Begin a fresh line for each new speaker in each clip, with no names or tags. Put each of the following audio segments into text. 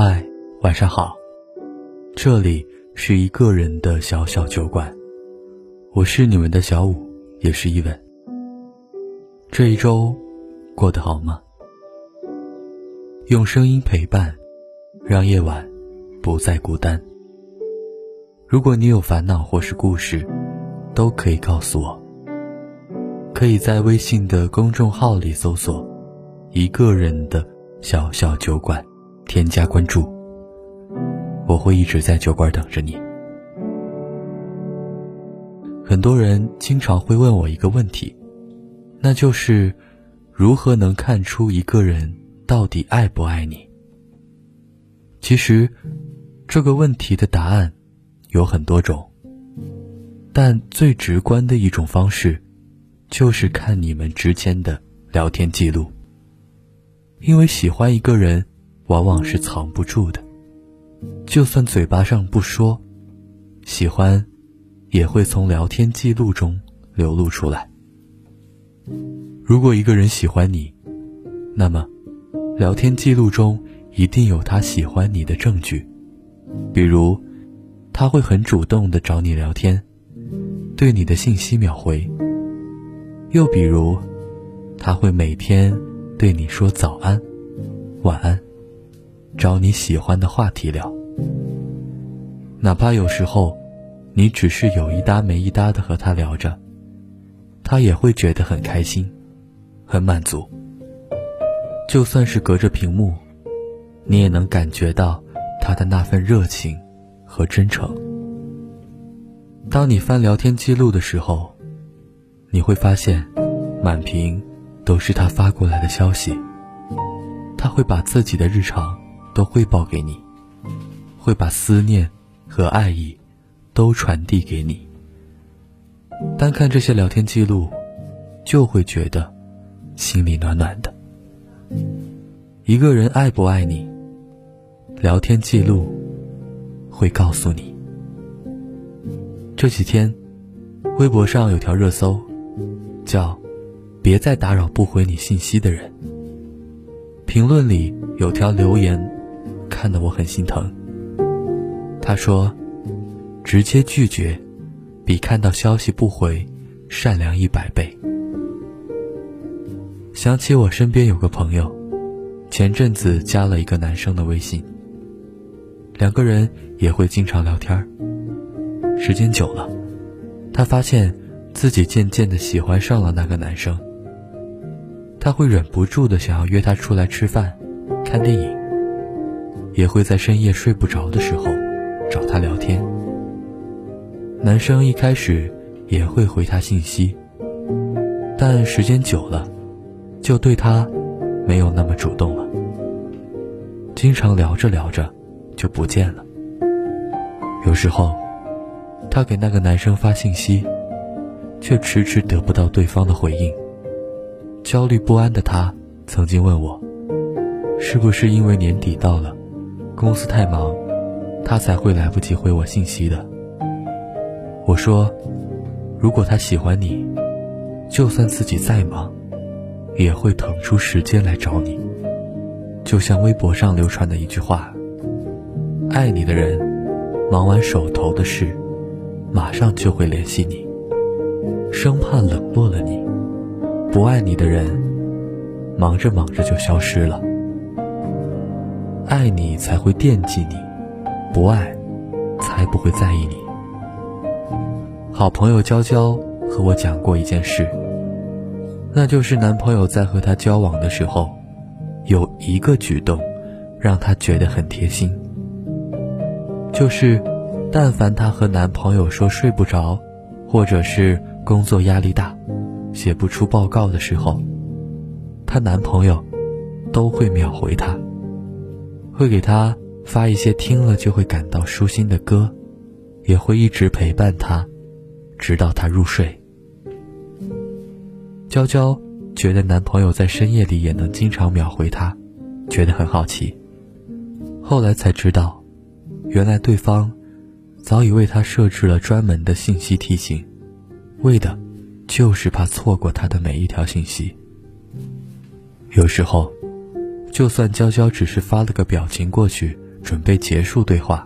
嗨，晚上好。这里是一个人的小小酒馆，我是你们的小五，也是一文。这一周过得好吗？用声音陪伴，让夜晚不再孤单。如果你有烦恼或是故事，都可以告诉我。可以在微信的公众号里搜索“一个人的小小酒馆”，添加关注。我会一直在酒馆等着你。很多人经常会问我一个问题，那就是如何能看出一个人到底爱不爱你？其实，这个问题的答案有很多种，但最直观的一种方式。就是看你们之间的聊天记录，因为喜欢一个人，往往是藏不住的，就算嘴巴上不说，喜欢，也会从聊天记录中流露出来。如果一个人喜欢你，那么，聊天记录中一定有他喜欢你的证据，比如，他会很主动的找你聊天，对你的信息秒回。又比如，他会每天对你说早安、晚安，找你喜欢的话题聊。哪怕有时候，你只是有一搭没一搭的和他聊着，他也会觉得很开心、很满足。就算是隔着屏幕，你也能感觉到他的那份热情和真诚。当你翻聊天记录的时候。你会发现，满屏都是他发过来的消息。他会把自己的日常都汇报给你，会把思念和爱意都传递给你。单看这些聊天记录，就会觉得心里暖暖的。一个人爱不爱你，聊天记录会告诉你。这几天，微博上有条热搜。叫，别再打扰不回你信息的人。评论里有条留言，看得我很心疼。他说：“直接拒绝，比看到消息不回善良一百倍。”想起我身边有个朋友，前阵子加了一个男生的微信，两个人也会经常聊天时间久了，他发现。自己渐渐的喜欢上了那个男生，他会忍不住的想要约他出来吃饭、看电影，也会在深夜睡不着的时候找他聊天。男生一开始也会回他信息，但时间久了，就对他没有那么主动了。经常聊着聊着就不见了。有时候，他给那个男生发信息。却迟迟得不到对方的回应，焦虑不安的他曾经问我：“是不是因为年底到了，公司太忙，他才会来不及回我信息的？”我说：“如果他喜欢你，就算自己再忙，也会腾出时间来找你。就像微博上流传的一句话：‘爱你的人，忙完手头的事，马上就会联系你。’”生怕冷落了你，不爱你的人，忙着忙着就消失了。爱你才会惦记你，不爱，才不会在意你。好朋友娇娇和我讲过一件事，那就是男朋友在和她交往的时候，有一个举动，让她觉得很贴心。就是，但凡她和男朋友说睡不着，或者是。工作压力大，写不出报告的时候，她男朋友都会秒回她，会给她发一些听了就会感到舒心的歌，也会一直陪伴她，直到她入睡。娇娇觉得男朋友在深夜里也能经常秒回她，觉得很好奇。后来才知道，原来对方早已为她设置了专门的信息提醒。为的，就是怕错过他的每一条信息。有时候，就算娇娇只是发了个表情过去，准备结束对话，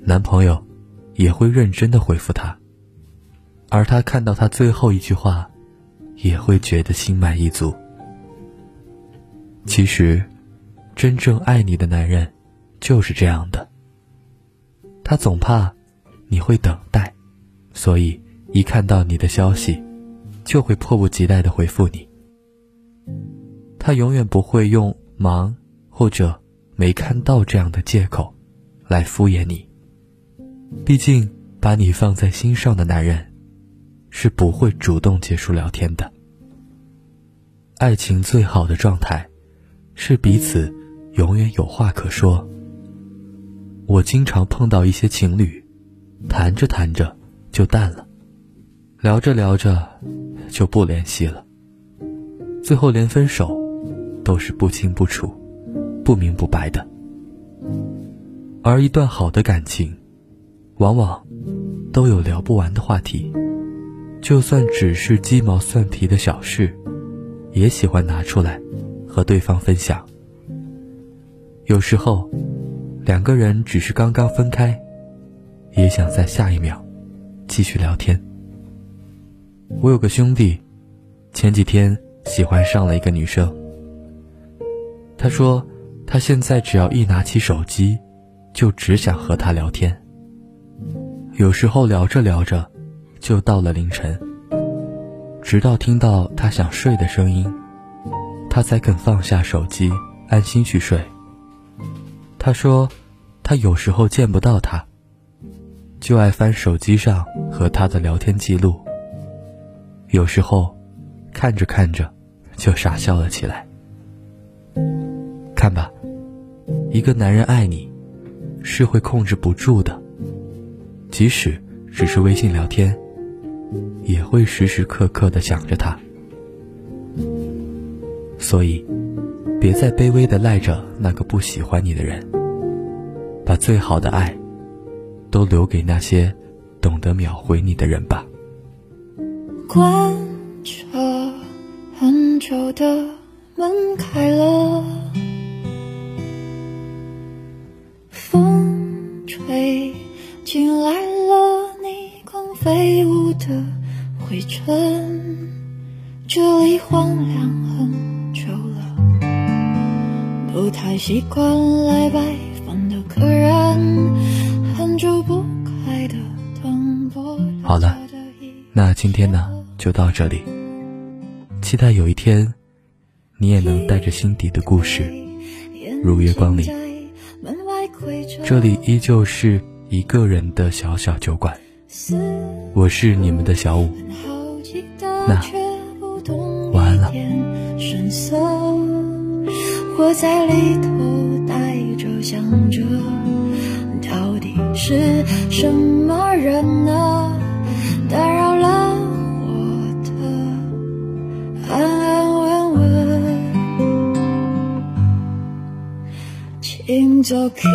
男朋友也会认真的回复她，而她看到他最后一句话，也会觉得心满意足。其实，真正爱你的男人就是这样的，他总怕你会等待，所以一看到你的消息，就会迫不及待的回复你。他永远不会用忙或者没看到这样的借口来敷衍你。毕竟，把你放在心上的男人是不会主动结束聊天的。爱情最好的状态是彼此永远有话可说。我经常碰到一些情侣，谈着谈着就淡了，聊着聊着就不联系了，最后连分手。都是不清不楚、不明不白的，而一段好的感情，往往都有聊不完的话题，就算只是鸡毛蒜皮的小事，也喜欢拿出来和对方分享。有时候，两个人只是刚刚分开，也想在下一秒继续聊天。我有个兄弟，前几天喜欢上了一个女生。他说：“他现在只要一拿起手机，就只想和他聊天。有时候聊着聊着，就到了凌晨。直到听到他想睡的声音，他才肯放下手机，安心去睡。”他说：“他有时候见不到他，就爱翻手机上和他的聊天记录。有时候，看着看着，就傻笑了起来。”看吧，一个男人爱你，是会控制不住的。即使只是微信聊天，也会时时刻刻的想着他。所以，别再卑微的赖着那个不喜欢你的人，把最好的爱，都留给那些懂得秒回你的人吧。
关着很久的门开了。飞进来了逆光飞舞的灰尘，这里荒凉很久了，不太习惯来拜访的客人，很久不开的灯。
好了，那今天呢就到这里，期待有一天，你也能带着心底的故事如约光临。这里依旧是一个人的小小酒馆。我是你们的小五，那晚安了。
我在里头呆着想着，到底是什么人呢？走开，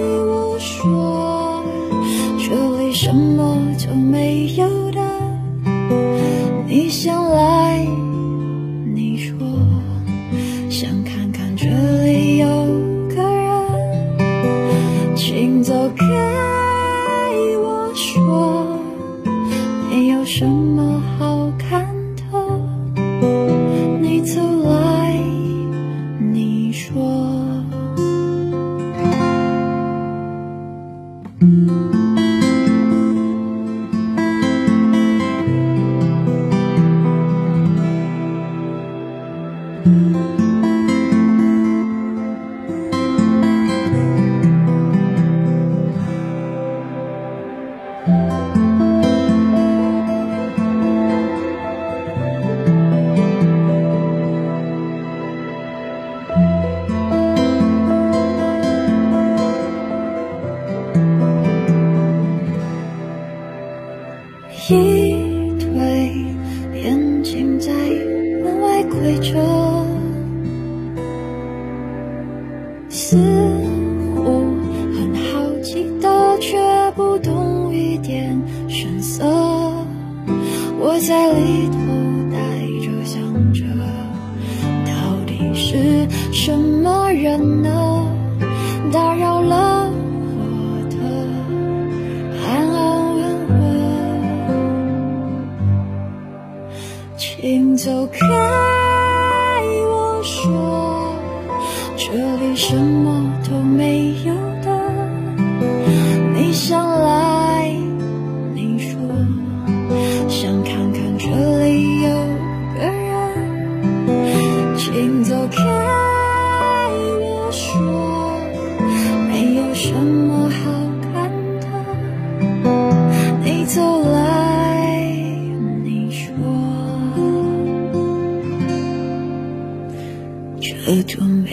我说。却为什么就没有的，你想来，门外窥着，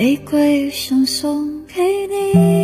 玫瑰想送给你。